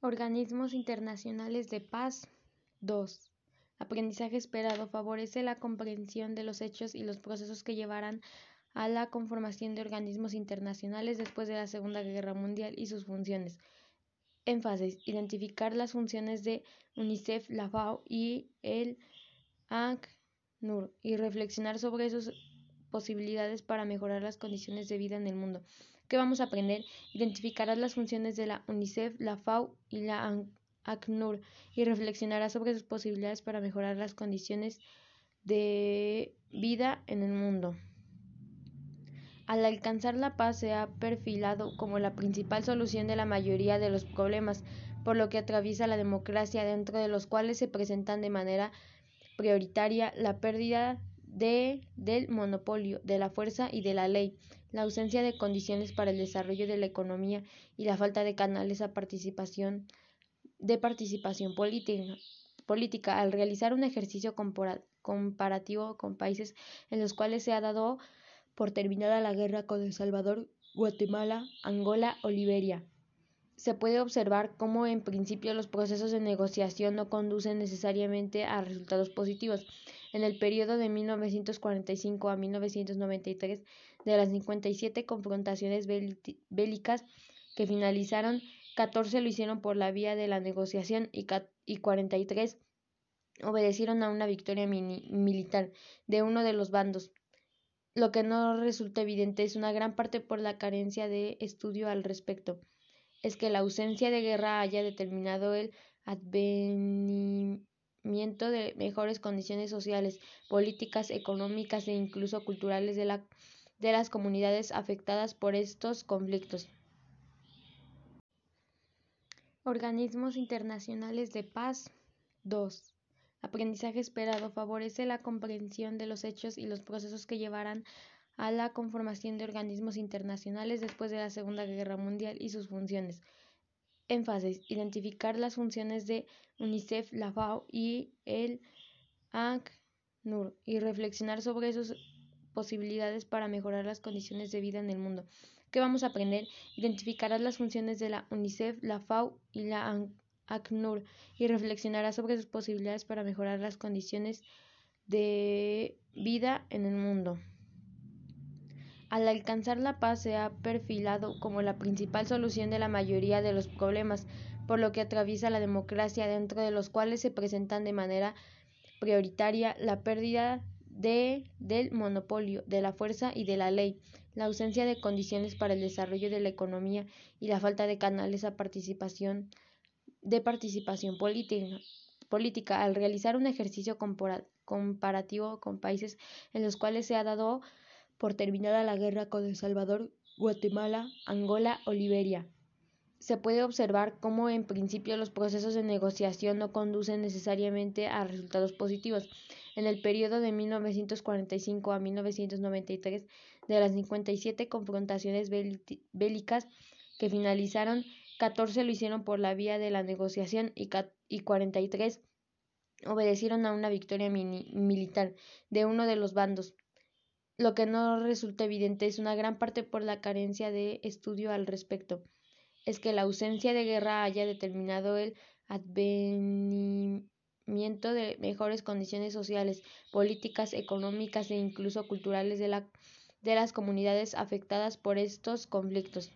Organismos internacionales de paz. 2. Aprendizaje esperado favorece la comprensión de los hechos y los procesos que llevarán a la conformación de organismos internacionales después de la Segunda Guerra Mundial y sus funciones. Énfasis: identificar las funciones de UNICEF, la FAO y el ACNUR y reflexionar sobre sus posibilidades para mejorar las condiciones de vida en el mundo. ¿Qué vamos a aprender? Identificarás las funciones de la UNICEF, la FAO y la ACNUR y reflexionarás sobre sus posibilidades para mejorar las condiciones de vida en el mundo. Al alcanzar la paz se ha perfilado como la principal solución de la mayoría de los problemas, por lo que atraviesa la democracia, dentro de los cuales se presentan de manera prioritaria la pérdida de, del monopolio, de la fuerza y de la ley, la ausencia de condiciones para el desarrollo de la economía y la falta de canales a participación, de participación política, al realizar un ejercicio comparativo con países en los cuales se ha dado por terminada la guerra con El Salvador, Guatemala, Angola o Liberia. Se puede observar cómo en principio los procesos de negociación no conducen necesariamente a resultados positivos. En el periodo de 1945 a 1993, de las 57 confrontaciones bélicas que finalizaron, 14 lo hicieron por la vía de la negociación y 43 obedecieron a una victoria militar de uno de los bandos. Lo que no resulta evidente es una gran parte por la carencia de estudio al respecto. Es que la ausencia de guerra haya determinado el advenimiento de mejores condiciones sociales, políticas, económicas e incluso culturales de, la, de las comunidades afectadas por estos conflictos. Organismos internacionales de paz. 2. Aprendizaje esperado favorece la comprensión de los hechos y los procesos que llevarán a la conformación de organismos internacionales después de la Segunda Guerra Mundial y sus funciones. Énfasis: identificar las funciones de UNICEF, la FAO y el ACNUR y reflexionar sobre sus posibilidades para mejorar las condiciones de vida en el mundo. ¿Qué vamos a aprender? Identificarás las funciones de la UNICEF, la FAO y la ACNUR y reflexionará sobre sus posibilidades para mejorar las condiciones de vida en el mundo. Al alcanzar la paz se ha perfilado como la principal solución de la mayoría de los problemas, por lo que atraviesa la democracia, dentro de los cuales se presentan de manera prioritaria la pérdida de, del monopolio, de la fuerza y de la ley, la ausencia de condiciones para el desarrollo de la economía y la falta de canales a participación de participación política, política. Al realizar un ejercicio comparativo con países en los cuales se ha dado por terminada la guerra con El Salvador, Guatemala, Angola o Liberia. Se puede observar cómo en principio los procesos de negociación no conducen necesariamente a resultados positivos. En el periodo de 1945 a 1993, de las 57 confrontaciones bélicas que finalizaron, 14 lo hicieron por la vía de la negociación y, y 43 obedecieron a una victoria militar de uno de los bandos. Lo que no resulta evidente es una gran parte por la carencia de estudio al respecto. Es que la ausencia de guerra haya determinado el advenimiento de mejores condiciones sociales, políticas, económicas e incluso culturales de, de las comunidades afectadas por estos conflictos.